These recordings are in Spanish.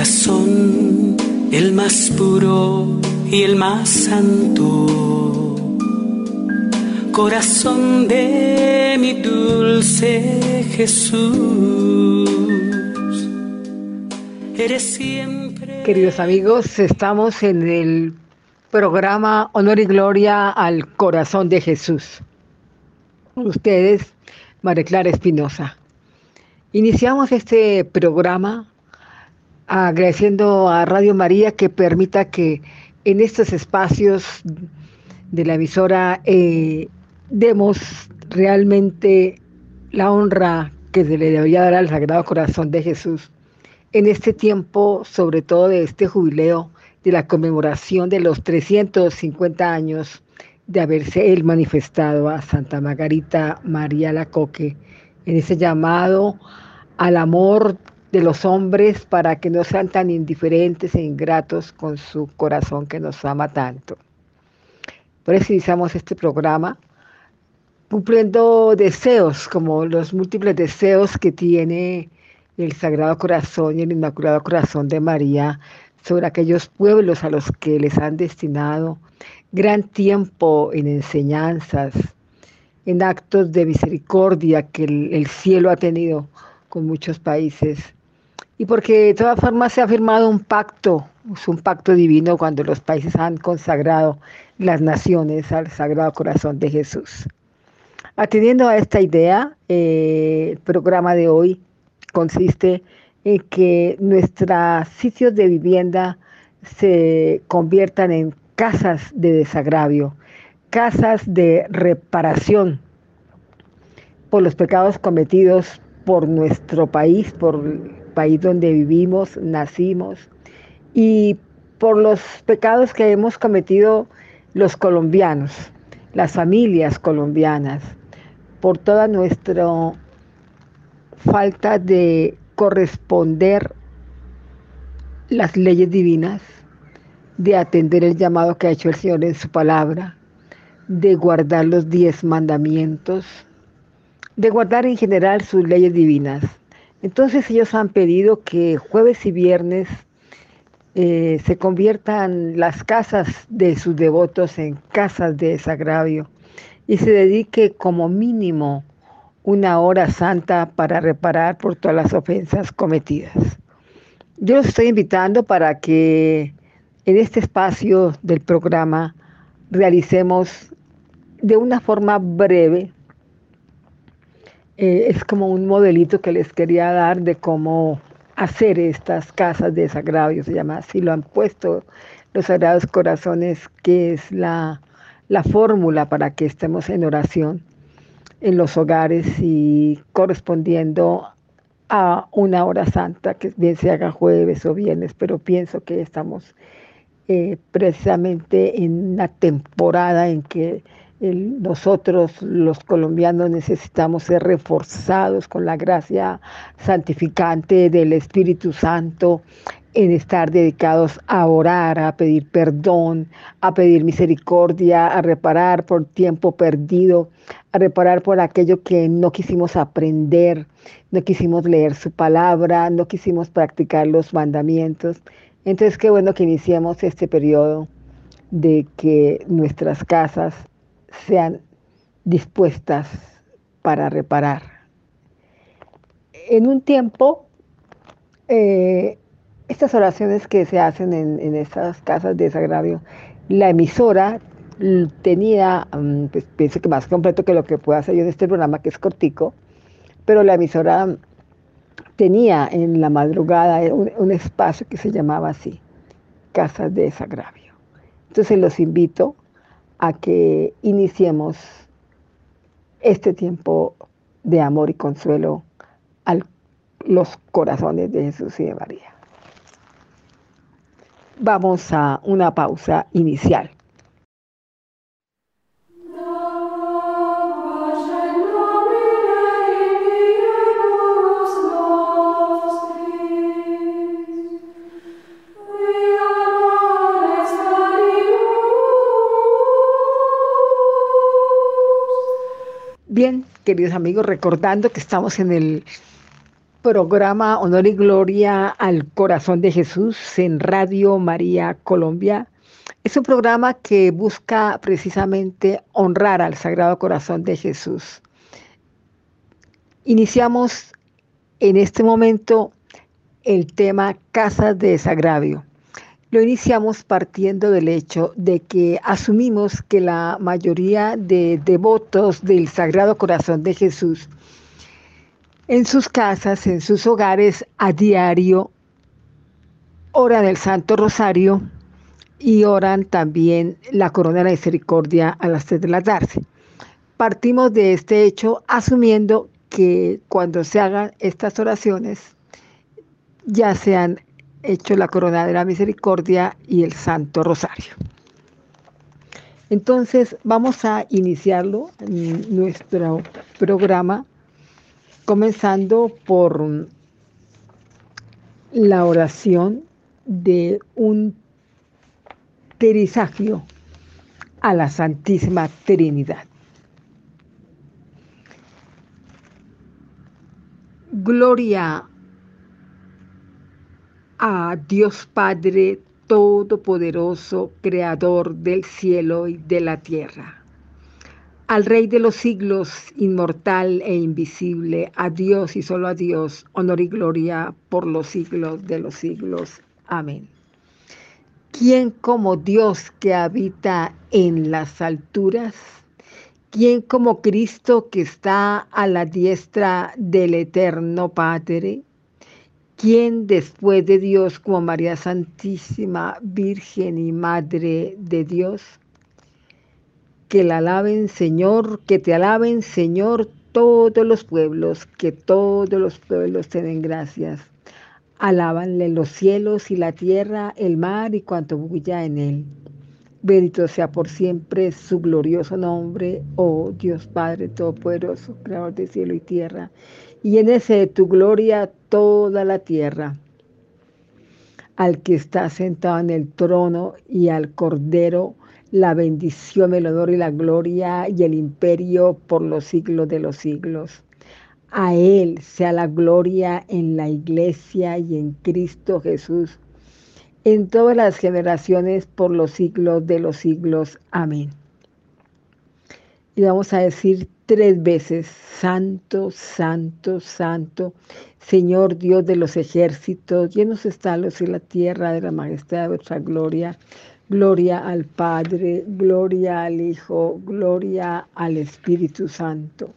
corazón, el más puro y el más santo. Corazón de mi dulce Jesús, eres siempre. Queridos amigos, estamos en el programa Honor y Gloria al Corazón de Jesús. Ustedes, María Clara Espinosa. Iniciamos este programa agradeciendo a Radio María que permita que en estos espacios de la emisora eh, demos realmente la honra que se le debería dar al Sagrado Corazón de Jesús en este tiempo, sobre todo de este jubileo de la conmemoración de los 350 años de haberse él manifestado a Santa Margarita María Lacoque en ese llamado al amor de los hombres para que no sean tan indiferentes e ingratos con su corazón que nos ama tanto. Por eso iniciamos este programa cumpliendo deseos, como los múltiples deseos que tiene el Sagrado Corazón y el Inmaculado Corazón de María sobre aquellos pueblos a los que les han destinado gran tiempo en enseñanzas, en actos de misericordia que el, el cielo ha tenido con muchos países y porque de todas formas se ha firmado un pacto, es un pacto divino cuando los países han consagrado las naciones al Sagrado Corazón de Jesús. Atendiendo a esta idea, eh, el programa de hoy consiste en que nuestros sitios de vivienda se conviertan en casas de desagravio, casas de reparación por los pecados cometidos por nuestro país, por país donde vivimos, nacimos, y por los pecados que hemos cometido los colombianos, las familias colombianas, por toda nuestra falta de corresponder las leyes divinas, de atender el llamado que ha hecho el Señor en su palabra, de guardar los diez mandamientos, de guardar en general sus leyes divinas. Entonces ellos han pedido que jueves y viernes eh, se conviertan las casas de sus devotos en casas de desagravio y se dedique como mínimo una hora santa para reparar por todas las ofensas cometidas. Yo los estoy invitando para que en este espacio del programa realicemos de una forma breve eh, es como un modelito que les quería dar de cómo hacer estas casas de desagravio, se llama así, lo han puesto los Sagrados Corazones, que es la, la fórmula para que estemos en oración en los hogares y correspondiendo a una hora santa, que bien se haga jueves o viernes, pero pienso que estamos eh, precisamente en una temporada en que nosotros los colombianos necesitamos ser reforzados con la gracia santificante del Espíritu Santo en estar dedicados a orar, a pedir perdón, a pedir misericordia, a reparar por tiempo perdido, a reparar por aquello que no quisimos aprender, no quisimos leer su palabra, no quisimos practicar los mandamientos. Entonces, qué bueno que iniciemos este periodo de que nuestras casas sean dispuestas para reparar. En un tiempo, eh, estas oraciones que se hacen en, estas casas de desagravio, la emisora tenía, mm, pues, pienso que más completo que lo que puedo hacer yo en este programa, que es cortico, pero la emisora tenía en la madrugada un espacio que se llamaba así, Casas de Desagravio. Entonces los invito a que iniciemos este tiempo de amor y consuelo a los corazones de Jesús y de María. Vamos a una pausa inicial. Bien, queridos amigos, recordando que estamos en el programa Honor y Gloria al Corazón de Jesús en Radio María Colombia. Es un programa que busca precisamente honrar al Sagrado Corazón de Jesús. Iniciamos en este momento el tema Casas de Desagravio. Lo iniciamos partiendo del hecho de que asumimos que la mayoría de devotos del Sagrado Corazón de Jesús en sus casas, en sus hogares, a diario, oran el Santo Rosario y oran también la Corona de la Misericordia a las 3 de la tarde. Partimos de este hecho asumiendo que cuando se hagan estas oraciones ya se han hecho la Corona de la Misericordia y el Santo Rosario. Entonces vamos a iniciarlo, nuestro programa comenzando por la oración de un terizagio a la Santísima Trinidad. Gloria a Dios Padre Todopoderoso, Creador del cielo y de la tierra al Rey de los siglos, inmortal e invisible, a Dios y solo a Dios, honor y gloria por los siglos de los siglos. Amén. ¿Quién como Dios que habita en las alturas? ¿Quién como Cristo que está a la diestra del eterno Padre? ¿Quién después de Dios como María Santísima, Virgen y Madre de Dios? que la alaben Señor, que te alaben Señor todos los pueblos, que todos los pueblos te den gracias. Alábanle los cielos y la tierra, el mar y cuanto bulla en él. Bendito sea por siempre su glorioso nombre, oh Dios Padre Todopoderoso, Creador de cielo y tierra, y en ese de tu gloria toda la tierra. Al que está sentado en el trono y al Cordero, la bendición, el honor y la gloria y el imperio por los siglos de los siglos. A Él sea la gloria en la iglesia y en Cristo Jesús, en todas las generaciones por los siglos de los siglos. Amén. Y vamos a decir tres veces, Santo, Santo, Santo, Señor Dios de los ejércitos, llenos están los y la tierra de la majestad de vuestra gloria. Gloria al Padre, gloria al Hijo, gloria al Espíritu Santo,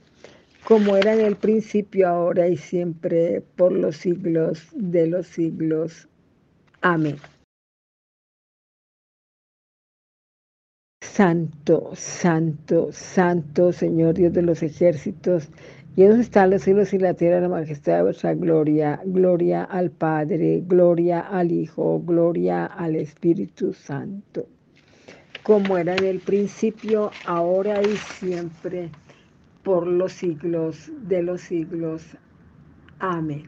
como era en el principio, ahora y siempre, por los siglos de los siglos. Amén. Santo, santo, santo, Señor Dios de los ejércitos, Llenos están los cielos y la tierra, la majestad de vuestra gloria. Gloria al Padre, gloria al Hijo, gloria al Espíritu Santo. Como era en el principio, ahora y siempre, por los siglos de los siglos. Amén.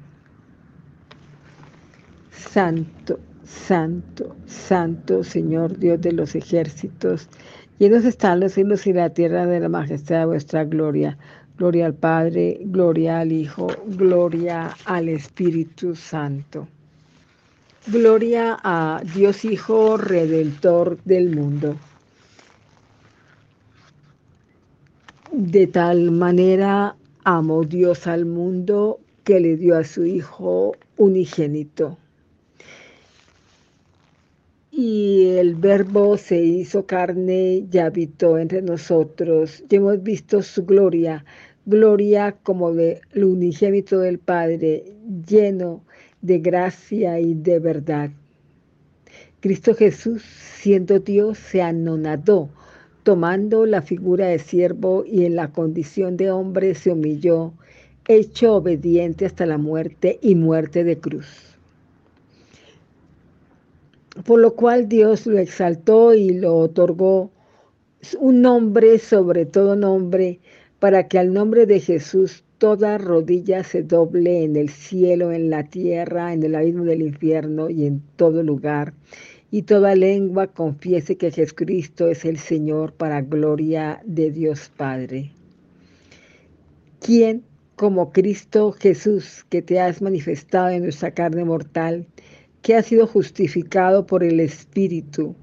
Santo, santo, santo, Señor Dios de los ejércitos. Llenos están los cielos y la tierra de la majestad de vuestra gloria. Gloria al Padre, gloria al Hijo, gloria al Espíritu Santo. Gloria a Dios Hijo, Redentor del mundo. De tal manera amó Dios al mundo que le dio a su Hijo unigénito. Y el verbo se hizo carne y habitó entre nosotros. Y hemos visto su gloria, gloria como del unigénito del Padre, lleno de gracia y de verdad. Cristo Jesús, siendo Dios, se anonadó, tomando la figura de siervo y en la condición de hombre se humilló, hecho obediente hasta la muerte y muerte de cruz. Por lo cual Dios lo exaltó y lo otorgó un nombre sobre todo nombre, para que al nombre de Jesús toda rodilla se doble en el cielo, en la tierra, en el abismo del infierno y en todo lugar, y toda lengua confiese que Jesucristo es el Señor para gloria de Dios Padre. ¿Quién como Cristo Jesús, que te has manifestado en nuestra carne mortal, que ha sido justificado por el Espíritu,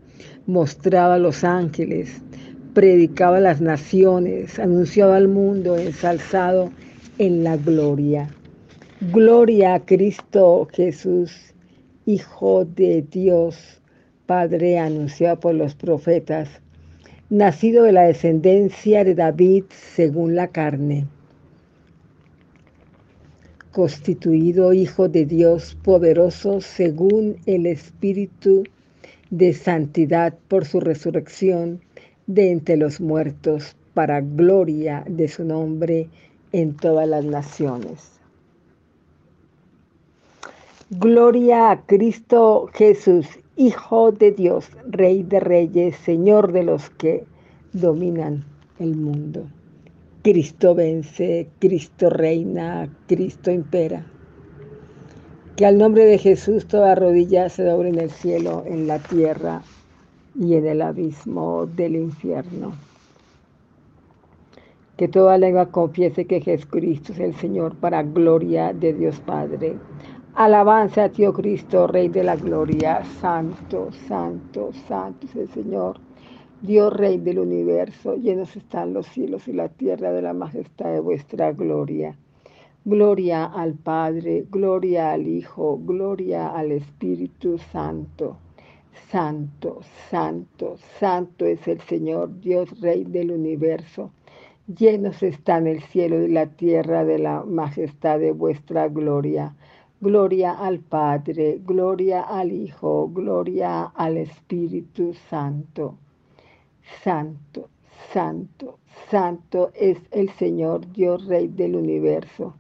mostrado a los ángeles, predicado a las naciones, anunciado al mundo, ensalzado en la gloria. Gloria a Cristo Jesús, Hijo de Dios, Padre anunciado por los profetas, nacido de la descendencia de David según la carne constituido Hijo de Dios poderoso según el Espíritu de santidad por su resurrección de entre los muertos, para gloria de su nombre en todas las naciones. Gloria a Cristo Jesús, Hijo de Dios, Rey de Reyes, Señor de los que dominan el mundo. Cristo vence, Cristo reina, Cristo impera. Que al nombre de Jesús toda rodilla se doble en el cielo, en la tierra y en el abismo del infierno. Que toda lengua confiese que Jesucristo es el Señor para gloria de Dios Padre. Alabanza a ti, oh Cristo, Rey de la gloria. Santo, santo, santo es el Señor Dios Rey del universo, llenos están los cielos y la tierra de la majestad de vuestra gloria. Gloria al Padre, gloria al Hijo, gloria al Espíritu Santo. Santo, santo, santo es el Señor, Dios Rey del universo. Llenos están el cielo y la tierra de la majestad de vuestra gloria. Gloria al Padre, gloria al Hijo, gloria al Espíritu Santo. Santo, santo, santo es el Señor Dios Rey del universo.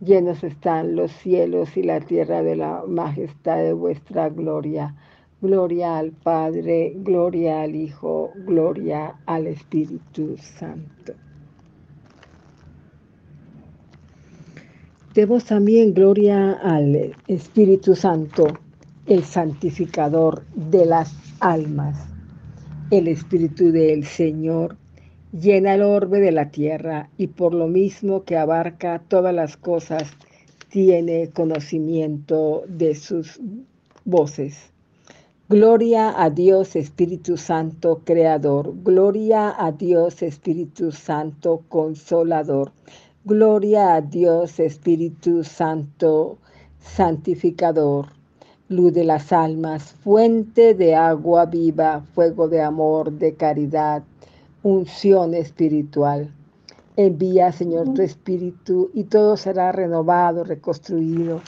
Llenos están los cielos y la tierra de la majestad de vuestra gloria. Gloria al Padre, gloria al Hijo, gloria al Espíritu Santo. Demos también gloria al Espíritu Santo, el santificador de las almas el Espíritu del Señor llena el orbe de la tierra y por lo mismo que abarca todas las cosas, tiene conocimiento de sus voces. Gloria a Dios Espíritu Santo Creador, gloria a Dios Espíritu Santo Consolador, gloria a Dios Espíritu Santo Santificador luz de las almas, fuente de agua viva, fuego de amor, de caridad, unción espiritual. Envía, Señor, tu espíritu y todo será renovado, reconstruido.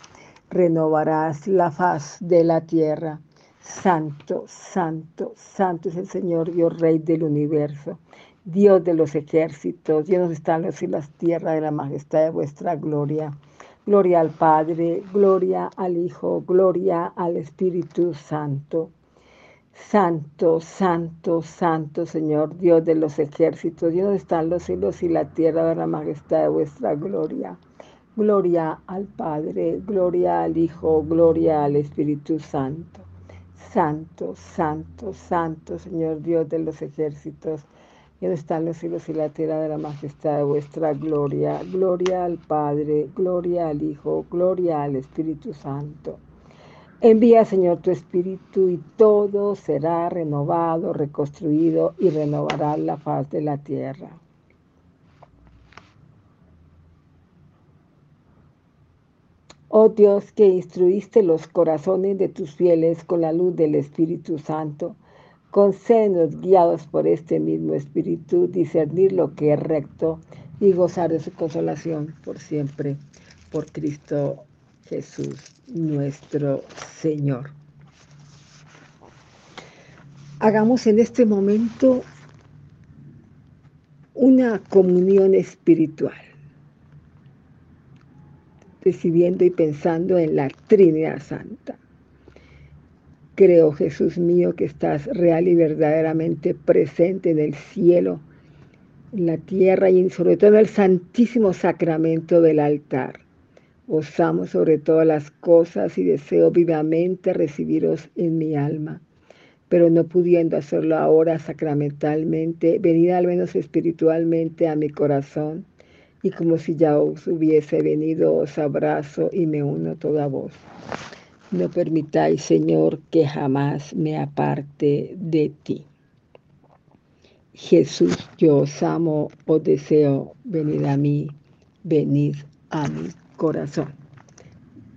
Renovarás la faz de la tierra. Santo, santo, santo es el Señor, Dios Rey del universo, Dios de los ejércitos, llenos están los y las tierras de la majestad de vuestra gloria. Gloria al Padre, gloria al Hijo, gloria al Espíritu Santo. Santo, santo, santo Señor, Dios de los ejércitos, Dios están los cielos y la tierra de la majestad de vuestra gloria. Gloria al Padre, gloria al Hijo, gloria al Espíritu Santo. Santo, santo, santo Señor, Dios de los ejércitos, donde están los cielos y la tierra de la majestad de vuestra gloria. Gloria al Padre, gloria al Hijo, gloria al Espíritu Santo. Envía, Señor, tu Espíritu y todo será renovado, reconstruido y renovará la faz de la tierra. Oh Dios, que instruiste los corazones de tus fieles con la luz del Espíritu Santo, Concédenos, guiados por este mismo Espíritu, discernir lo que es recto y gozar de su consolación por siempre, por Cristo Jesús, nuestro Señor. Hagamos en este momento una comunión espiritual, recibiendo y pensando en la Trinidad Santa. Creo, Jesús mío, que estás real y verdaderamente presente en el cielo, en la tierra y sobre todo en el santísimo sacramento del altar. Os amo sobre todas las cosas y deseo vivamente recibiros en mi alma, pero no pudiendo hacerlo ahora sacramentalmente, venid al menos espiritualmente a mi corazón, y como si ya os hubiese venido, os abrazo y me uno toda vos. No permitáis, Señor, que jamás me aparte de ti. Jesús, yo os amo, os deseo, venid a mí, venid a mi corazón.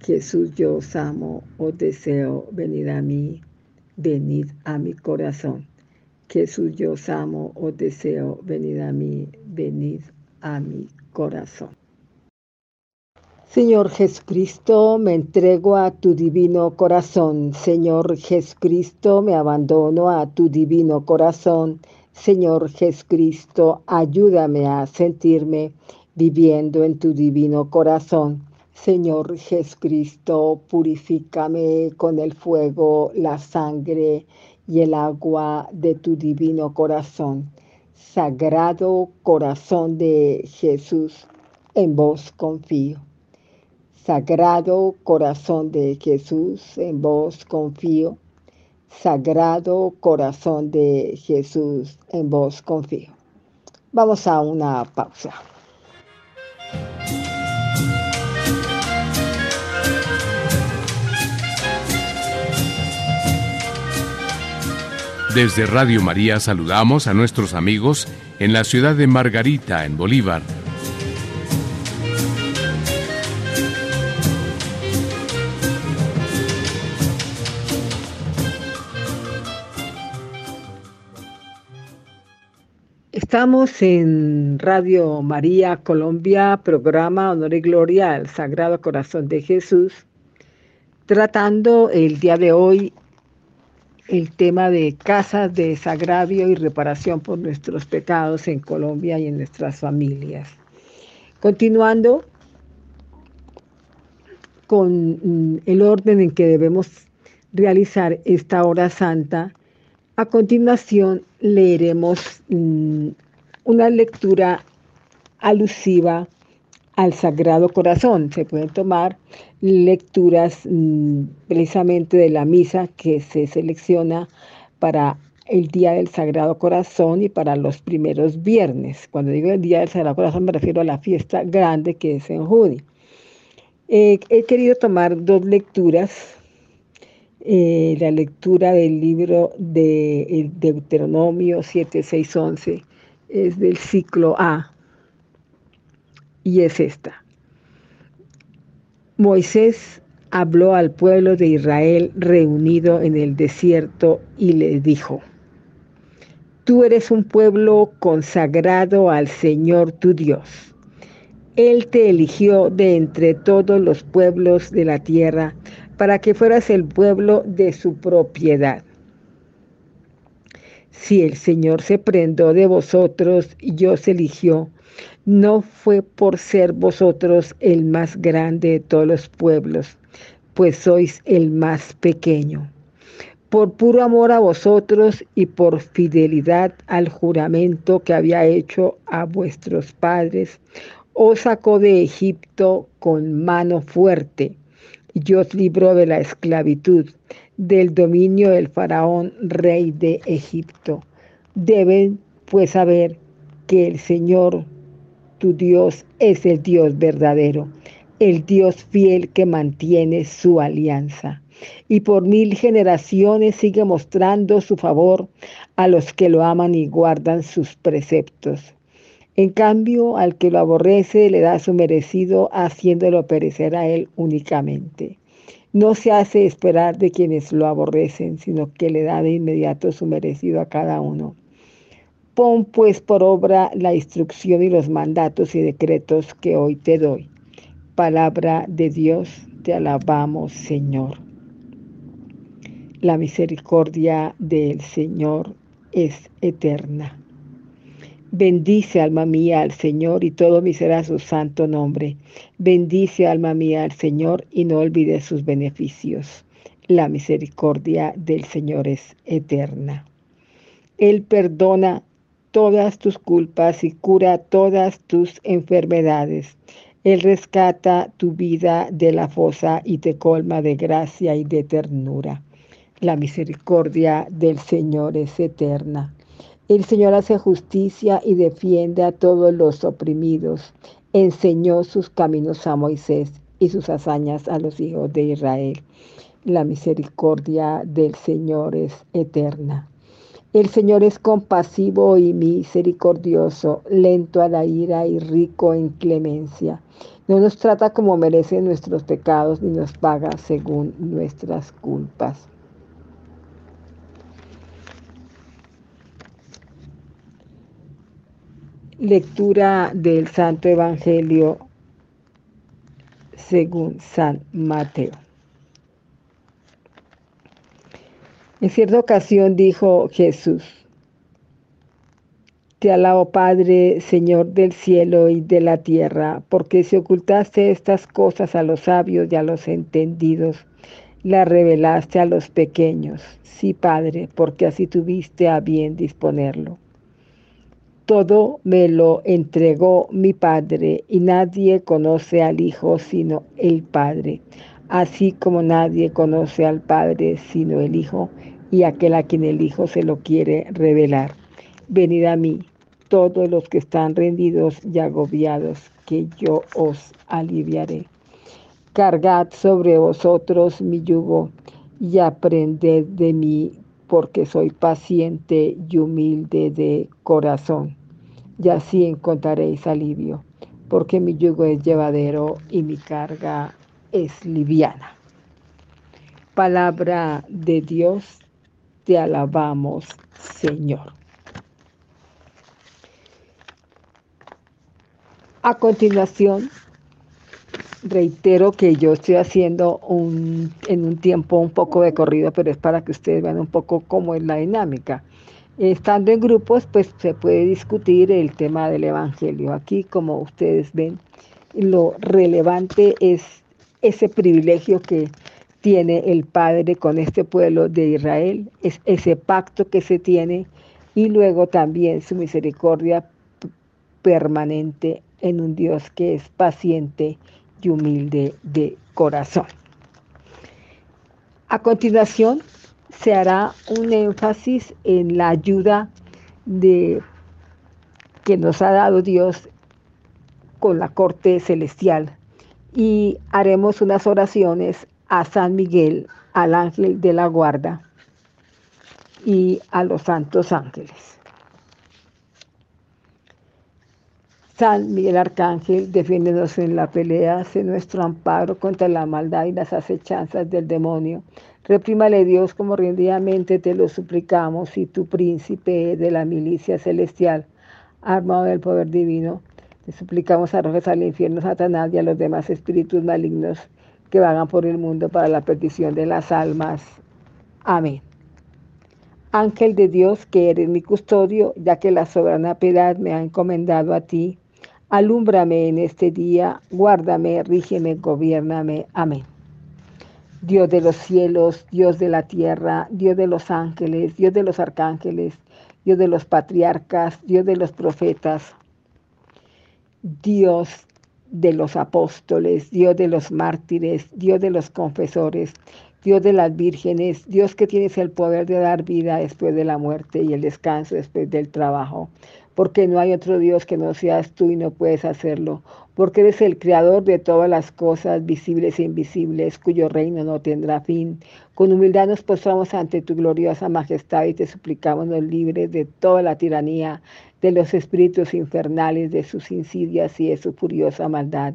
Jesús, yo os amo, os deseo, venid a mí, venid a mi corazón. Jesús, yo os amo, os deseo, venid a mí, venid a mi corazón. Señor Jesucristo, me entrego a tu divino corazón. Señor Jesucristo, me abandono a tu divino corazón. Señor Jesucristo, ayúdame a sentirme viviendo en tu divino corazón. Señor Jesucristo, purifícame con el fuego, la sangre y el agua de tu divino corazón. Sagrado corazón de Jesús, en vos confío. Sagrado corazón de Jesús, en vos confío. Sagrado corazón de Jesús, en vos confío. Vamos a una pausa. Desde Radio María saludamos a nuestros amigos en la ciudad de Margarita, en Bolívar. Estamos en Radio María Colombia, programa Honor y Gloria al Sagrado Corazón de Jesús, tratando el día de hoy el tema de casas de desagravio y reparación por nuestros pecados en Colombia y en nuestras familias. Continuando con mm, el orden en que debemos realizar esta hora santa, a continuación leeremos mm, una lectura alusiva al Sagrado Corazón. Se pueden tomar lecturas mm, precisamente de la misa que se selecciona para el Día del Sagrado Corazón y para los primeros viernes. Cuando digo el Día del Sagrado Corazón me refiero a la fiesta grande que es en junio. he querido tomar dos lecturas. Eh, la lectura del libro de Deuteronomio 7611 es del ciclo A y es esta. Moisés habló al pueblo de Israel reunido en el desierto y le dijo, Tú eres un pueblo consagrado al Señor tu Dios. Él te eligió de entre todos los pueblos de la tierra para que fueras el pueblo de su propiedad. Si el Señor se prendó de vosotros y os eligió, no fue por ser vosotros el más grande de todos los pueblos, pues sois el más pequeño. Por puro amor a vosotros y por fidelidad al juramento que había hecho a vuestros padres, os sacó de Egipto con mano fuerte y os libró de la esclavitud, del dominio del faraón, rey de Egipto. Deben pues saber que el Señor tu Dios es el Dios verdadero, el Dios fiel que mantiene su alianza. Y por mil generaciones sigue mostrando su favor a los que lo aman y guardan sus preceptos. En cambio, al que lo aborrece le da su merecido, haciéndolo perecer a él únicamente. No se hace esperar de quienes lo aborrecen, sino que le da de inmediato su merecido a cada uno. Pon pues por obra la instrucción y los mandatos y decretos que hoy te doy. Palabra de Dios, te alabamos Señor. La misericordia del Señor es eterna. Bendice alma mía al Señor y todo mi será su santo nombre. Bendice alma mía al Señor y no olvides sus beneficios. La misericordia del Señor es eterna. Él perdona todas tus culpas y cura todas tus enfermedades. Él rescata tu vida de la fosa y te colma de gracia y de ternura. La misericordia del Señor es eterna. El Señor hace justicia y defiende a todos los oprimidos. enseñó sus caminos a Moisés y sus hazañas a los hijos de Israel. La misericordia del Señor es eterna. El Señor es compasivo y misericordioso, lento a la ira y rico en clemencia. No nos trata como merecen nuestros pecados ni nos paga según nuestras culpas. Lectura del Santo Evangelio según San Mateo. En cierta ocasión dijo Jesús, Te alabo Padre, Señor del cielo y de la tierra, porque si ocultaste estas cosas a los sabios y a los entendidos, las revelaste a los pequeños. Sí, Padre, porque así tuviste a bien disponerlo. Todo me lo entregó mi Padre, y nadie conoce al Hijo sino el Padre así como nadie conoce al Padre sino el Hijo y aquel a quien el Hijo se lo quiere revelar. Venid a mí, todos los que están rendidos y agobiados, que yo os aliviaré. Cargad sobre vosotros mi yugo y aprended de mí, porque soy paciente y humilde de corazón. Y así encontraréis alivio, porque mi yugo es llevadero y mi carga es liviana. Palabra de Dios, te alabamos, Señor. A continuación, reitero que yo estoy haciendo un, en un tiempo un poco de corrido, pero es para que ustedes vean un poco cómo es la dinámica. Estando en grupos, pues se puede discutir el tema del Evangelio. Aquí, como ustedes ven, lo relevante es ese privilegio que tiene el Padre con este pueblo de Israel, es ese pacto que se tiene y luego también su misericordia permanente en un Dios que es paciente y humilde de corazón. A continuación se hará un énfasis en la ayuda de que nos ha dado Dios con la corte celestial y haremos unas oraciones a San Miguel, al ángel de la guarda y a los santos ángeles. San Miguel Arcángel, defiéndonos en la pelea, sé nuestro amparo contra la maldad y las acechanzas del demonio. Reprímale Dios como rendidamente te lo suplicamos y tu príncipe de la milicia celestial, armado del poder divino, te suplicamos arrojes al infierno Satanás y a los demás espíritus malignos que vagan por el mundo para la perdición de las almas. Amén. Ángel de Dios, que eres mi custodio, ya que la soberana piedad me ha encomendado a ti, alúmbrame en este día, guárdame, rígeme, gobiername. Amén. Dios de los cielos, Dios de la tierra, Dios de los ángeles, Dios de los arcángeles, Dios de los patriarcas, Dios de los profetas, Dios de los apóstoles, Dios de los mártires, Dios de los confesores, Dios de las vírgenes, Dios que tienes el poder de dar vida después de la muerte y el descanso después del trabajo, porque no hay otro Dios que no seas tú y no puedes hacerlo, porque eres el creador de todas las cosas visibles e invisibles, cuyo reino no tendrá fin. Con humildad nos postramos ante tu gloriosa majestad y te suplicamos nos libres de toda la tiranía de los espíritus infernales, de sus insidias y de su furiosa maldad.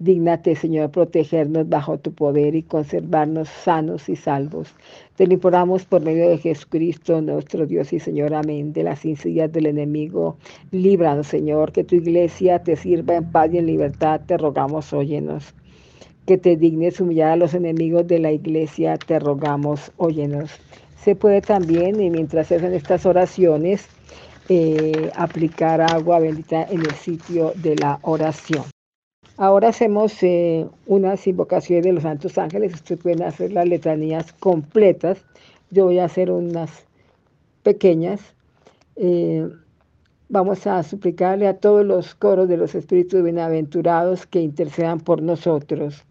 Dígnate, Señor, protegernos bajo tu poder y conservarnos sanos y salvos. Te lo imploramos por medio de Jesucristo, nuestro Dios y Señor. Amén. De las insidias del enemigo, líbranos, Señor. Que tu iglesia te sirva en paz y en libertad. Te rogamos, óyenos. Que te dignes humillar a los enemigos de la iglesia. Te rogamos, óyenos. Se puede también, y mientras se hacen estas oraciones, eh, aplicar agua bendita en el sitio de la oración. Ahora hacemos eh, unas invocaciones de los santos ángeles. Ustedes pueden hacer las letanías completas. Yo voy a hacer unas pequeñas. Eh, vamos a suplicarle a todos los coros de los espíritus bienaventurados que intercedan por nosotros.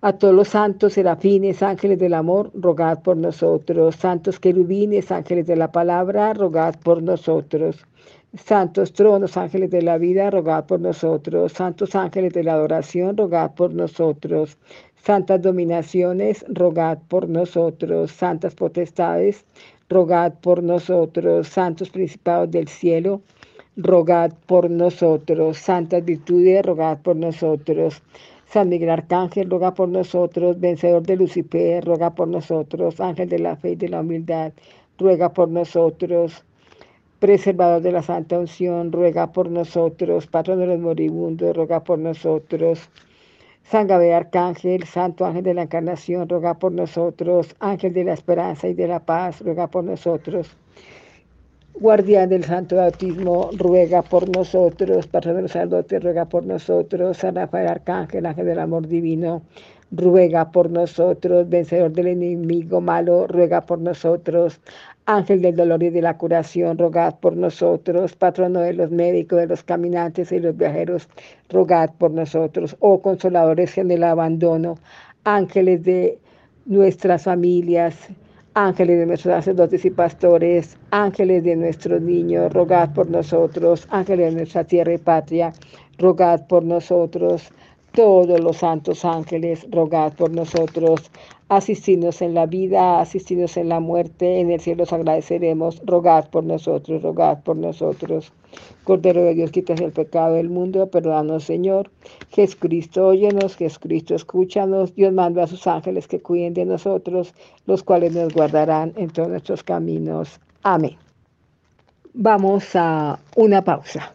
A todos los santos, serafines, ángeles del amor, rogad por nosotros. Santos querubines, ángeles de la palabra, rogad por nosotros. Santos tronos, ángeles de la vida, rogad por nosotros. Santos ángeles de la adoración, rogad por nosotros. Santas dominaciones, rogad por nosotros. Santas potestades, rogad por nosotros. Santos principados del cielo, rogad por nosotros. Santas virtudes, rogad por nosotros. San Miguel Arcángel, roga por nosotros. Vencedor de Lucifer, roga por nosotros. Ángel de la fe y de la humildad, ruega por nosotros preservador de la Santa Unción, ruega por nosotros, patrón de los moribundos, ruega por nosotros. San Gabriel Arcángel, Santo Ángel de la Encarnación, ruega por nosotros. Ángel de la Esperanza y de la Paz, ruega por nosotros. Guardián del Santo Bautismo, ruega por nosotros. Patrón de los sacerdotes, ruega por nosotros. San Rafael Arcángel, Ángel del Amor Divino, ruega por nosotros. Vencedor del enemigo malo, ruega por nosotros. Ángel del dolor y de la curación, rogad por nosotros. Patrono de los médicos, de los caminantes y los viajeros, rogad por nosotros. Oh consoladores en el abandono, ángeles de nuestras familias, ángeles de nuestros sacerdotes y pastores, ángeles de nuestros niños, rogad por nosotros. Ángeles de nuestra tierra y patria, rogad por nosotros. Todos los santos ángeles, rogad por nosotros asistirnos en la vida, asistirnos en la muerte, en el cielo os agradeceremos, rogad por nosotros, rogad por nosotros. Cordero de Dios, quitas el pecado del mundo, perdónanos Señor. Jesucristo, óyenos, Jesucristo, escúchanos. Dios manda a sus ángeles que cuiden de nosotros, los cuales nos guardarán en todos nuestros caminos. Amén. Vamos a una pausa.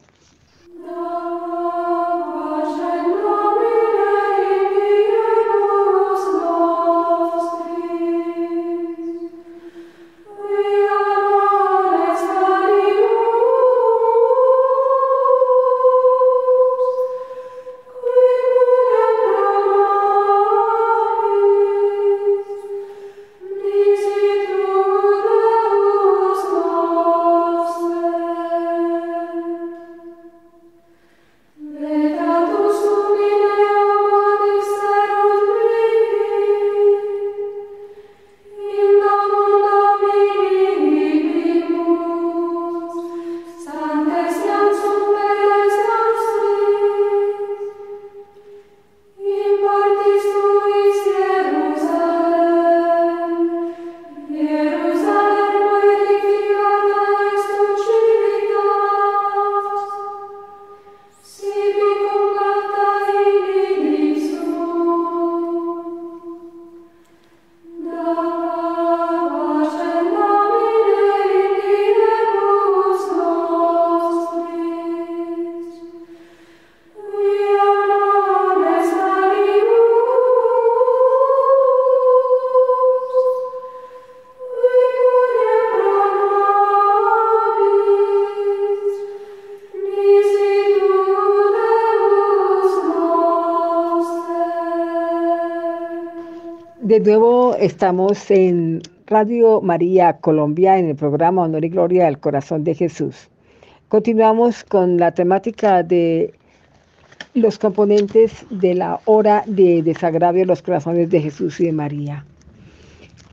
Nuevo estamos en Radio María Colombia en el programa Honor y Gloria del Corazón de Jesús. Continuamos con la temática de los componentes de la hora de desagravio de los corazones de Jesús y de María.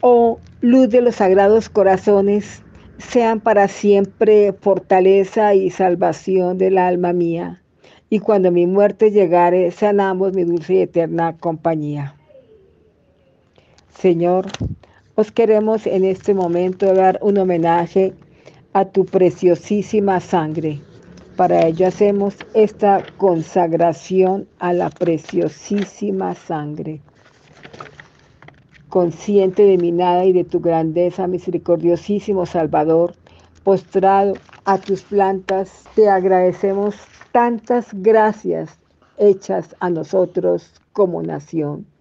Oh luz de los sagrados corazones, sean para siempre fortaleza y salvación del alma mía. Y cuando mi muerte llegare, sean ambos mi dulce y eterna compañía. Señor, os queremos en este momento dar un homenaje a tu preciosísima sangre. Para ello hacemos esta consagración a la preciosísima sangre. Consciente de mi nada y de tu grandeza, misericordiosísimo Salvador, postrado a tus plantas, te agradecemos tantas gracias hechas a nosotros como nación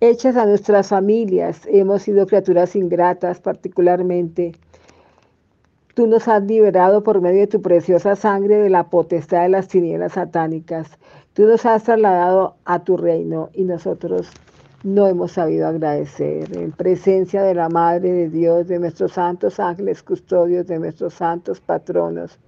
hechas a nuestras familias. Hemos sido criaturas ingratas particularmente. Tú nos has liberado por medio de tu preciosa sangre de la potestad de las tinieblas satánicas. Tú nos has trasladado a tu reino y nosotros no hemos sabido agradecer. En presencia de la Madre de Dios, de nuestros santos ángeles custodios, de nuestros santos patronos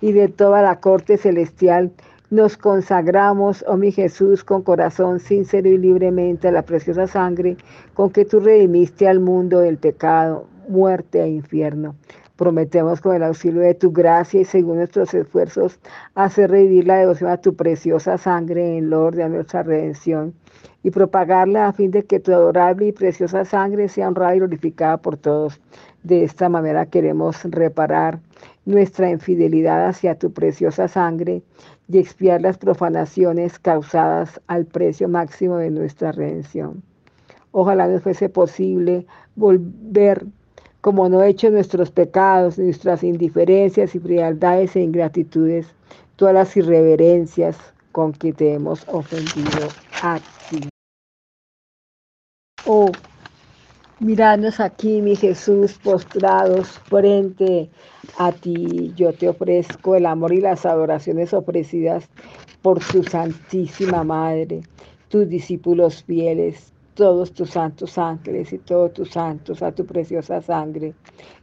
y de toda la corte celestial, nos consagramos, oh mi Jesús, con corazón sincero y libremente a la preciosa sangre con que tú redimiste al mundo del pecado, muerte e infierno. Prometemos con el auxilio de tu gracia y según nuestros esfuerzos hacer revivir la devoción a tu preciosa sangre en lo de nuestra redención y propagarla a fin de que tu adorable y preciosa sangre sea honrada y glorificada por todos. De esta manera queremos reparar nuestra infidelidad hacia tu preciosa sangre y expiar las profanaciones causadas al precio máximo de nuestra redención. Ojalá nos fuese posible volver como no he hecho nuestros pecados, nuestras indiferencias y frialdades e ingratitudes, todas las irreverencias con que te hemos ofendido a ti. Oh, miradnos aquí, mi Jesús, postrados frente a ti. Yo te ofrezco el amor y las adoraciones ofrecidas por tu Santísima Madre, tus discípulos fieles, todos tus santos ángeles y todos tus santos a tu preciosa sangre.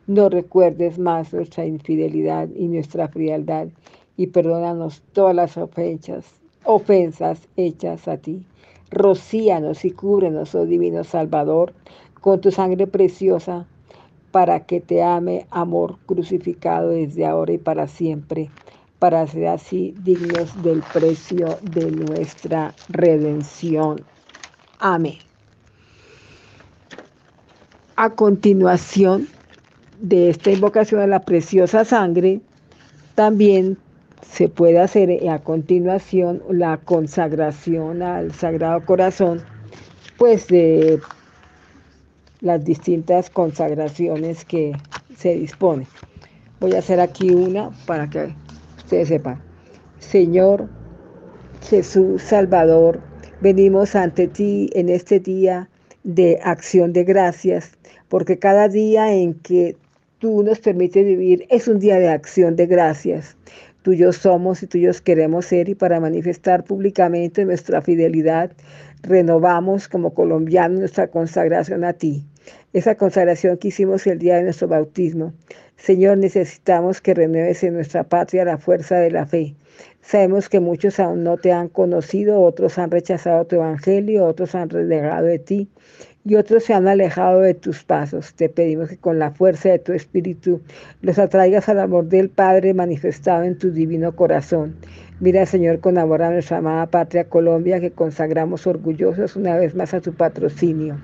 No recuerdes más nuestra infidelidad y nuestra frialdad y perdónanos todas las ofensas, ofensas hechas a ti. Rocíanos y cúbrenos, oh divino Salvador, con tu sangre preciosa, para que te ame, amor crucificado desde ahora y para siempre, para ser así dignos del precio de nuestra redención. Amén. A continuación de esta invocación a la preciosa sangre, también se puede hacer a continuación la consagración al Sagrado Corazón, pues de las distintas consagraciones que se disponen. Voy a hacer aquí una para que ustedes sepan. Señor Jesús Salvador, venimos ante ti en este día de acción de gracias porque cada día en que tú nos permites vivir es un día de acción de gracias. Tuyos somos y tuyos queremos ser y para manifestar públicamente nuestra fidelidad, renovamos como colombianos nuestra consagración a ti. Esa consagración que hicimos el día de nuestro bautismo. Señor, necesitamos que renueves en nuestra patria la fuerza de la fe. Sabemos que muchos aún no te han conocido, otros han rechazado tu evangelio, otros han renegado de ti y otros se han alejado de tus pasos. Te pedimos que con la fuerza de tu espíritu los atraigas al amor del Padre manifestado en tu divino corazón. Mira, Señor, con amor a nuestra amada patria Colombia, que consagramos orgullosos una vez más a tu patrocinio.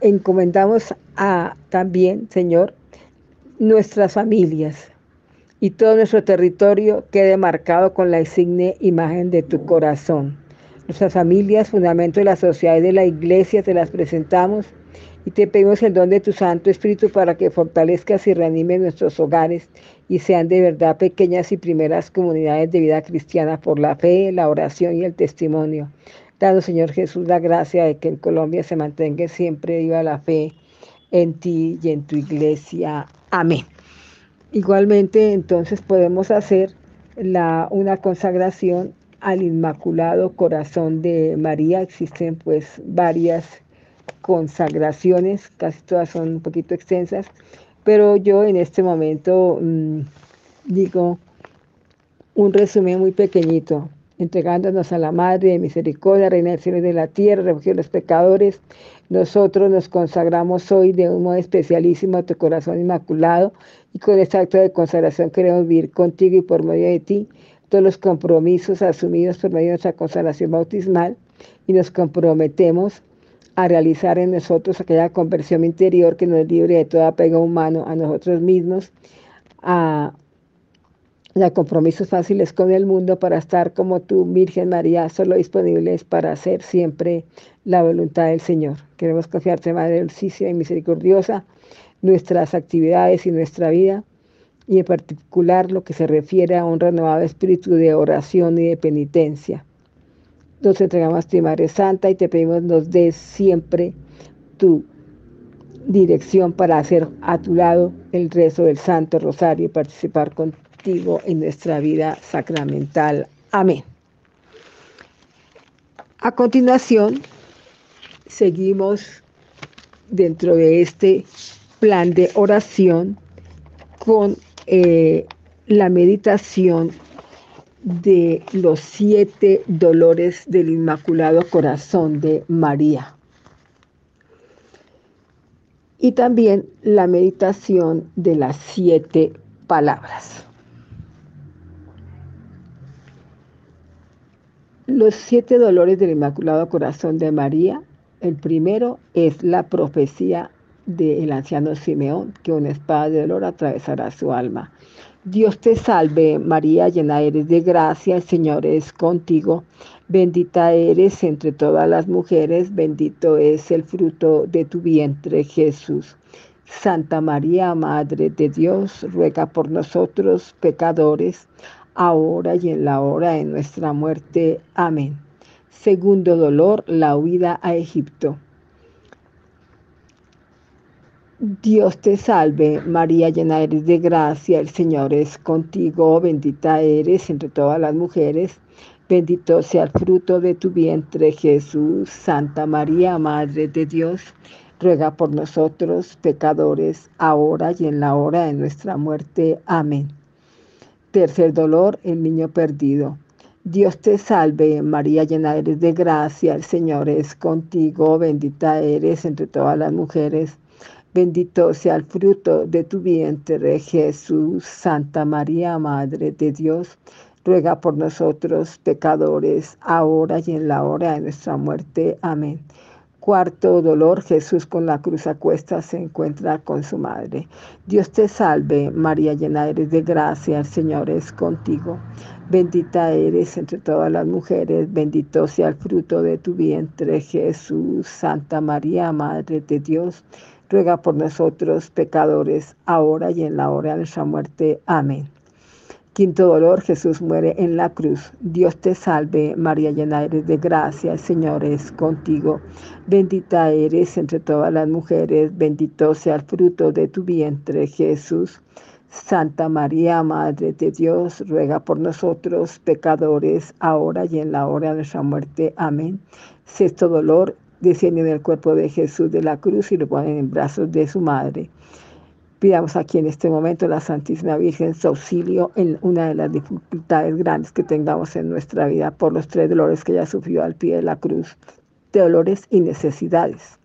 Encomendamos a también, Señor, nuestras familias y todo nuestro territorio quede marcado con la insigne imagen de tu corazón. Nuestras familias, fundamento de la sociedad y de la iglesia, te las presentamos y te pedimos el don de tu Santo Espíritu para que fortalezcas y reanimes nuestros hogares y sean de verdad pequeñas y primeras comunidades de vida cristiana por la fe, la oración y el testimonio. Danos, Señor Jesús, la gracia de que en Colombia se mantenga siempre viva la fe en ti y en tu iglesia. Amén. Igualmente, entonces podemos hacer la, una consagración al Inmaculado Corazón de María. Existen pues varias consagraciones, casi todas son un poquito extensas, pero yo en este momento mm, digo un resumen muy pequeñito, entregándonos a la Madre de Misericordia, Reina del Cielo y de la Tierra, refugio de los pecadores. Nosotros nos consagramos hoy de un modo especialísimo a tu corazón inmaculado y con este acto de consagración queremos vivir contigo y por medio de ti todos los compromisos asumidos por medio de nuestra consagración bautismal y nos comprometemos a realizar en nosotros aquella conversión interior que nos libre de todo apego humano a nosotros mismos, a, a compromisos fáciles con el mundo para estar como tú, Virgen María, solo disponibles para hacer siempre la voluntad del Señor. Queremos confiarte, Madre dulcísima y misericordiosa, nuestras actividades y nuestra vida y en particular lo que se refiere a un renovado espíritu de oración y de penitencia. Nos entregamos a ti, Madre Santa, y te pedimos nos des siempre tu dirección para hacer a tu lado el rezo del Santo Rosario y participar contigo en nuestra vida sacramental. Amén. A continuación, seguimos dentro de este plan de oración con eh, la meditación de los siete dolores del Inmaculado Corazón de María. y también la meditación de las siete palabras. Los siete dolores del Inmaculado Corazón de María, el primero es la profecía del anciano Simeón, que una espada de dolor atravesará su alma. Dios te salve, María, llena eres de gracia, el Señor es contigo. Bendita eres entre todas las mujeres, bendito es el fruto de tu vientre, Jesús. Santa María, Madre de Dios, ruega por nosotros pecadores, ahora y en la hora de nuestra muerte. Amén. Segundo dolor, la huida a Egipto. Dios te salve, María, llena eres de gracia, el Señor es contigo, bendita eres entre todas las mujeres, bendito sea el fruto de tu vientre, Jesús. Santa María, Madre de Dios, ruega por nosotros, pecadores, ahora y en la hora de nuestra muerte. Amén. Tercer dolor, el niño perdido. Dios te salve, María, llena eres de gracia, el Señor es contigo, bendita eres entre todas las mujeres Bendito sea el fruto de tu vientre, Jesús. Santa María, Madre de Dios, ruega por nosotros pecadores, ahora y en la hora de nuestra muerte. Amén. Cuarto dolor, Jesús con la cruz a se encuentra con su madre. Dios te salve, María llena eres de gracia, el Señor es contigo. Bendita eres entre todas las mujeres, bendito sea el fruto de tu vientre, Jesús. Santa María, Madre de Dios, ruega por nosotros pecadores, ahora y en la hora de nuestra muerte. Amén. Quinto dolor, Jesús muere en la cruz. Dios te salve, María llena eres de gracia, el Señor es contigo. Bendita eres entre todas las mujeres, bendito sea el fruto de tu vientre, Jesús. Santa María, Madre de Dios, ruega por nosotros pecadores, ahora y en la hora de nuestra muerte. Amén. Sexto dolor, descienden del cuerpo de Jesús de la cruz y lo ponen en brazos de su madre. Pidamos aquí en este momento la Santísima Virgen su auxilio en una de las dificultades grandes que tengamos en nuestra vida por los tres dolores que ella sufrió al pie de la cruz, dolores y necesidades.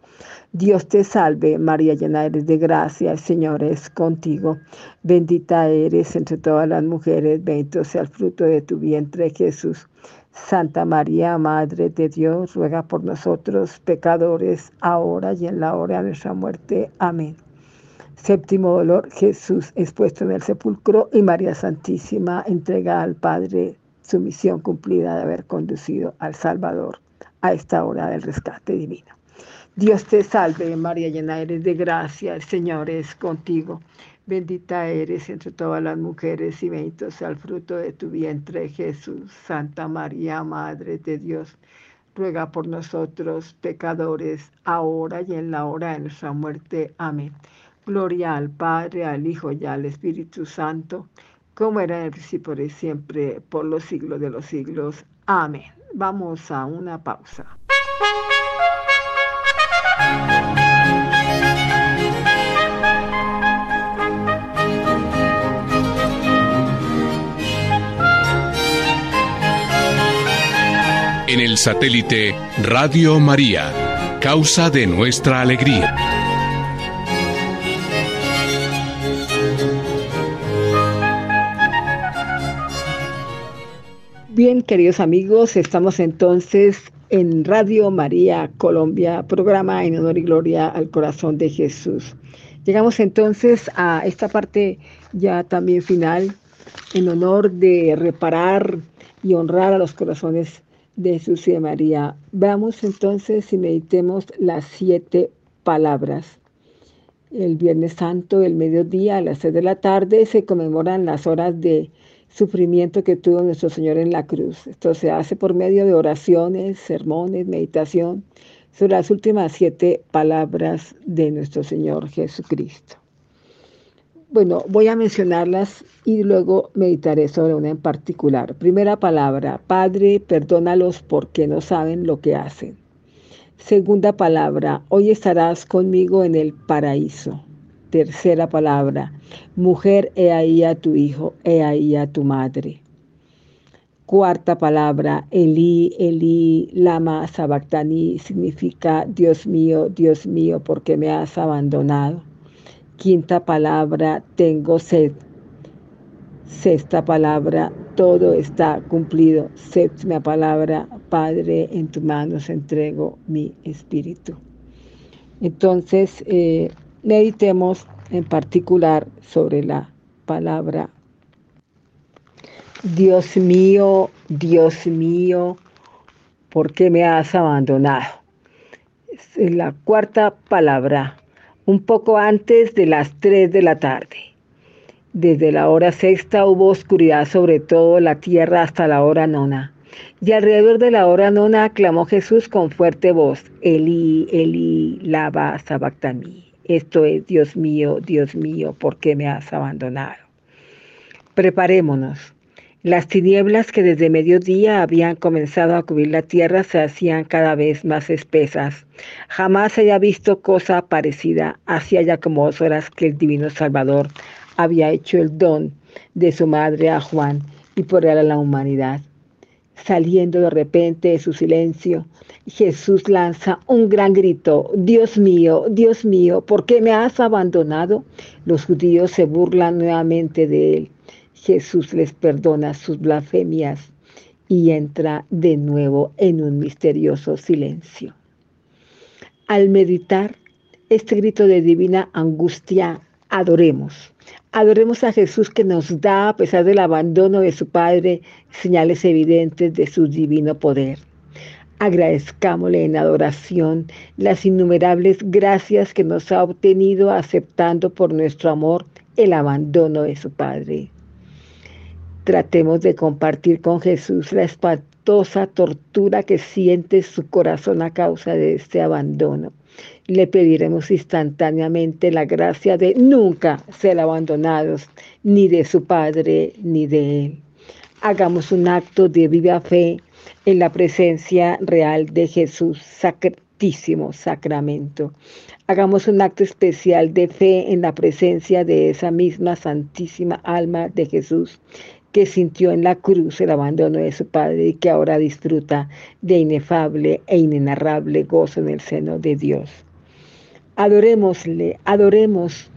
Dios te salve, María llena eres de gracia, el Señor es contigo. Bendita eres entre todas las mujeres, bendito sea el fruto de tu vientre, Jesús. Santa María, Madre de Dios, ruega por nosotros pecadores, ahora y en la hora de nuestra muerte. Amén. Séptimo dolor, Jesús expuesto en el sepulcro y María Santísima entrega al Padre su misión cumplida de haber conducido al Salvador a esta hora del rescate divino. Dios te salve, María llena eres de gracia, el Señor es contigo. Bendita eres entre todas las mujeres y bendito sea el fruto de tu vientre, Jesús. Santa María, Madre de Dios, ruega por nosotros pecadores, ahora y en la hora de nuestra muerte. Amén. Gloria al Padre, al Hijo y al Espíritu Santo, como era en el principio siempre, por los siglos de los siglos. Amén. Vamos a una pausa. En el satélite Radio María, causa de nuestra alegría. Bien, queridos amigos, estamos entonces en Radio María Colombia, programa en honor y gloria al corazón de Jesús. Llegamos entonces a esta parte ya también final en honor de reparar y honrar a los corazones de de María. Veamos entonces y meditemos las siete palabras. El Viernes Santo, el mediodía, a las seis de la tarde, se conmemoran las horas de sufrimiento que tuvo nuestro Señor en la cruz. Esto se hace por medio de oraciones, sermones, meditación sobre las últimas siete palabras de nuestro Señor Jesucristo. Bueno, voy a mencionarlas y luego meditaré sobre una en particular. Primera palabra, Padre, perdónalos porque no saben lo que hacen. Segunda palabra, hoy estarás conmigo en el paraíso. Tercera palabra, mujer, he ahí a tu hijo, he ahí a tu madre. Cuarta palabra, Eli, Eli, lama sabactani, significa Dios mío, Dios mío, porque me has abandonado. Quinta palabra, tengo sed. Sexta palabra, todo está cumplido. Séptima palabra, Padre, en tus manos entrego mi espíritu. Entonces, eh, meditemos en particular sobre la palabra Dios mío, Dios mío, ¿por qué me has abandonado? Es la cuarta palabra, un poco antes de las tres de la tarde. Desde la hora sexta hubo oscuridad sobre todo la tierra hasta la hora nona. Y alrededor de la hora nona clamó Jesús con fuerte voz, Eli, Eli, lava sabactani. Esto es, Dios mío, Dios mío, ¿por qué me has abandonado? Preparémonos las tinieblas que desde mediodía habían comenzado a cubrir la tierra se hacían cada vez más espesas. Jamás había visto cosa parecida. Hacía ya como dos horas que el Divino Salvador había hecho el don de su madre a Juan y por él a la humanidad. Saliendo de repente de su silencio, Jesús lanza un gran grito, Dios mío, Dios mío, ¿por qué me has abandonado? Los judíos se burlan nuevamente de él. Jesús les perdona sus blasfemias y entra de nuevo en un misterioso silencio. Al meditar este grito de divina angustia, adoremos. Adoremos a Jesús que nos da, a pesar del abandono de su Padre, señales evidentes de su divino poder. Agradezcámosle en adoración las innumerables gracias que nos ha obtenido aceptando por nuestro amor el abandono de su Padre. Tratemos de compartir con Jesús la espantosa tortura que siente su corazón a causa de este abandono. Le pediremos instantáneamente la gracia de nunca ser abandonados, ni de su Padre, ni de Él. Hagamos un acto de viva fe en la presencia real de Jesús, sacratísimo sacramento. Hagamos un acto especial de fe en la presencia de esa misma santísima alma de Jesús que sintió en la cruz el abandono de su Padre y que ahora disfruta de inefable e inenarrable gozo en el seno de Dios. Adorémosle, adoremos,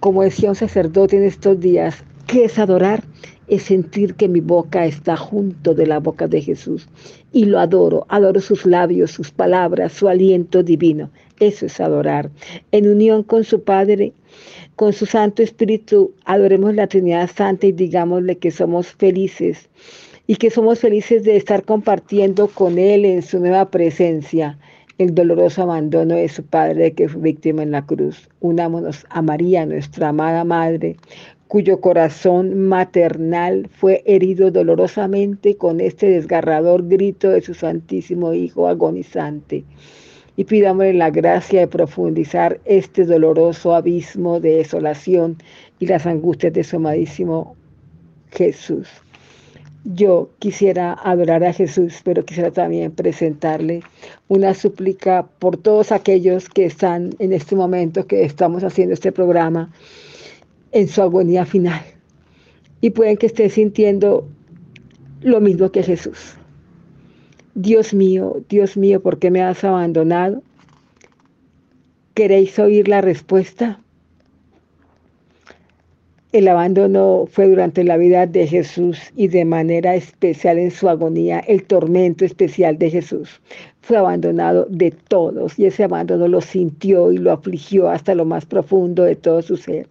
como decía un sacerdote en estos días, ¿qué es adorar? Es sentir que mi boca está junto de la boca de Jesús y lo adoro, adoro sus labios, sus palabras, su aliento divino. Eso es adorar. En unión con su Padre, con su Santo Espíritu, adoremos la Trinidad Santa y digámosle que somos felices y que somos felices de estar compartiendo con Él en su nueva presencia el doloroso abandono de su Padre que fue víctima en la cruz. Unámonos a María, nuestra amada Madre, cuyo corazón maternal fue herido dolorosamente con este desgarrador grito de su Santísimo Hijo agonizante y pidámosle la gracia de profundizar este doloroso abismo de desolación y las angustias de su amadísimo Jesús. Yo quisiera adorar a Jesús, pero quisiera también presentarle una súplica por todos aquellos que están en este momento que estamos haciendo este programa en su agonía final. Y pueden que esté sintiendo lo mismo que Jesús. Dios mío, Dios mío, ¿por qué me has abandonado? ¿Queréis oír la respuesta? El abandono fue durante la vida de Jesús y de manera especial en su agonía, el tormento especial de Jesús. Fue abandonado de todos y ese abandono lo sintió y lo afligió hasta lo más profundo de todo su ser.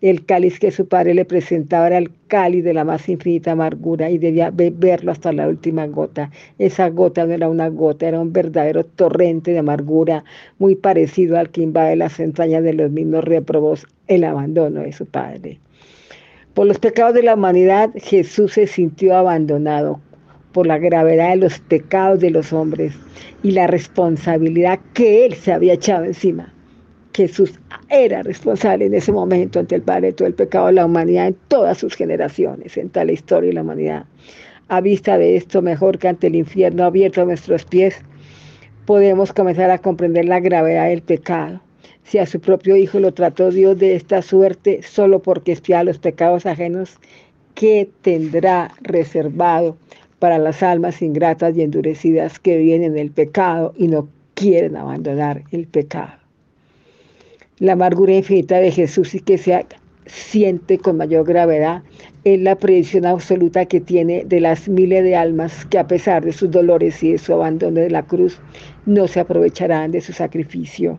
El cáliz que su padre le presentaba era el cáliz de la más infinita amargura y debía beberlo hasta la última gota. Esa gota no era una gota, era un verdadero torrente de amargura muy parecido al que invade las entrañas de los mismos reprobos, el abandono de su padre. Por los pecados de la humanidad, Jesús se sintió abandonado por la gravedad de los pecados de los hombres y la responsabilidad que él se había echado encima. Jesús era responsable en ese momento ante el Padre de todo el pecado de la humanidad en todas sus generaciones, en toda la historia de la humanidad. A vista de esto, mejor que ante el infierno abierto a nuestros pies, podemos comenzar a comprender la gravedad del pecado si a su propio Hijo lo trató Dios de esta suerte solo porque espía los pecados ajenos, ¿qué tendrá reservado para las almas ingratas y endurecidas que viven en el pecado y no quieren abandonar el pecado. La amargura infinita de Jesús y que se siente con mayor gravedad es la predicción absoluta que tiene de las miles de almas que a pesar de sus dolores y de su abandono de la cruz, no se aprovecharán de su sacrificio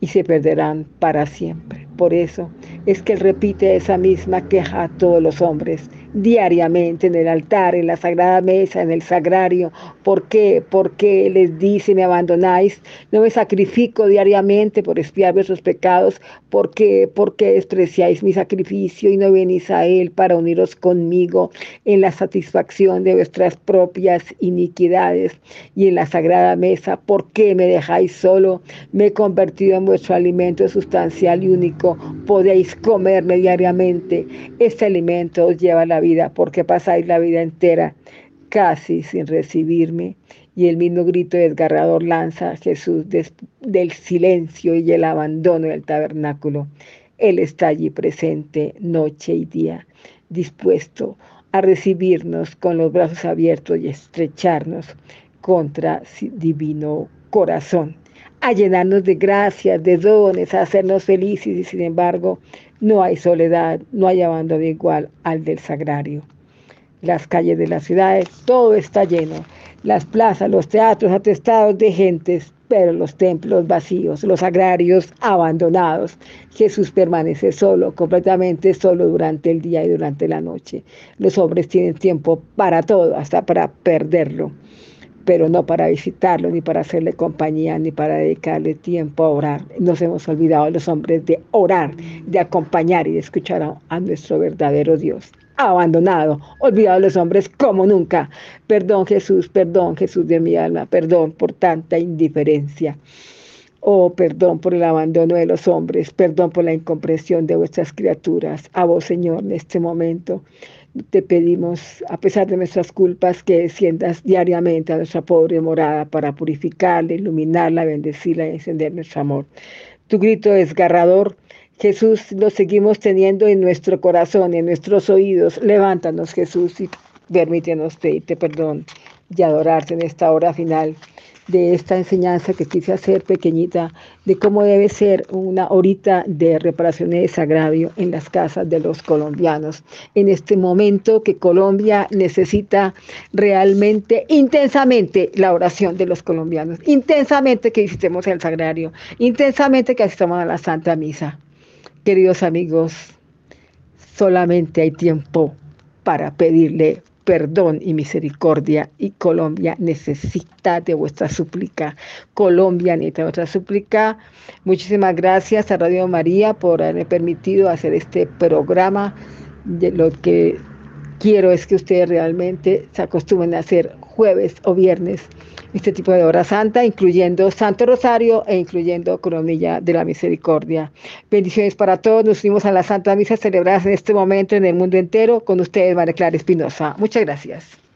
y se perderán para siempre. Por eso es que él repite esa misma queja a todos los hombres diariamente en el altar, en la sagrada mesa, en el sagrario. ¿Por qué? Porque les dice, me abandonáis, no me sacrifico diariamente por espiar vuestros pecados. ¿Por qué? Porque despreciáis mi sacrificio y no venís a él para uniros conmigo en la satisfacción de vuestras propias iniquidades y en la sagrada mesa. ¿Por qué me dejáis solo? Me he convertido en vuestro alimento sustancial y único. Podéis comerme diariamente. Este alimento os lleva la vida, porque pasáis la vida entera casi sin recibirme. Y el mismo grito desgarrador lanza a Jesús del silencio y el abandono del tabernáculo. Él está allí presente noche y día, dispuesto a recibirnos con los brazos abiertos y estrecharnos contra divino corazón, a llenarnos de gracias, de dones, a hacernos felices y sin embargo no hay soledad, no hay abandono igual al del sagrario. Las calles de las ciudades, todo está lleno. Las plazas, los teatros atestados de gentes, pero los templos vacíos, los agrarios abandonados. Jesús permanece solo, completamente solo durante el día y durante la noche. Los hombres tienen tiempo para todo, hasta para perderlo pero no para visitarlo, ni para hacerle compañía, ni para dedicarle tiempo a orar. Nos hemos olvidado los hombres de orar, de acompañar y de escuchar a, nuestro verdadero Dios. Abandonado, olvidado los hombres como nunca. Perdón Jesús, perdón Jesús de mi alma, perdón por tanta indiferencia. Oh, perdón por el abandono de los hombres, perdón por la incomprensión de vuestras criaturas. A vos, Señor, en este momento te pedimos, a pesar de nuestras culpas, que desciendas diariamente a nuestra pobre morada para purificarla, iluminarla, bendecirla y encender nuestro amor. Tu grito desgarrador, Jesús, lo seguimos teniendo en nuestro corazón, en nuestros oídos. Levántanos, Jesús, y permítenos pedirte perdón y adorarte en esta hora final de esta enseñanza que quise hacer pequeñita, de cómo debe ser una horita de reparaciones de sagravio en las casas de los colombianos. En este momento que Colombia necesita realmente, intensamente, la oración de los colombianos, intensamente que visitemos el sagrario, intensamente que asistamos a la Santa Misa. Queridos amigos, solamente hay tiempo para pedirle perdón y misericordia y Colombia necesita de vuestra súplica. Colombia necesita de vuestra súplica. Muchísimas gracias a Radio María por haberme permitido hacer este programa. De lo que quiero es que ustedes realmente se acostumbren a hacer jueves o viernes este tipo de hora santa, incluyendo Santo Rosario e incluyendo Coronilla de la Misericordia. Bendiciones para todos. Nos unimos a la Santa Misa celebrada en este momento en el mundo entero con ustedes, María Clara Espinosa. Muchas gracias.